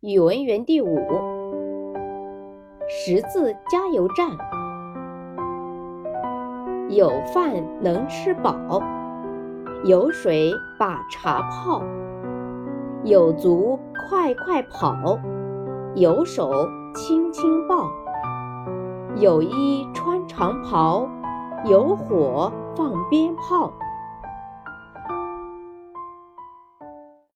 语文园地五识字加油站有饭能吃饱有水把茶泡有足快快跑有手轻轻抱有衣穿长袍有火放鞭炮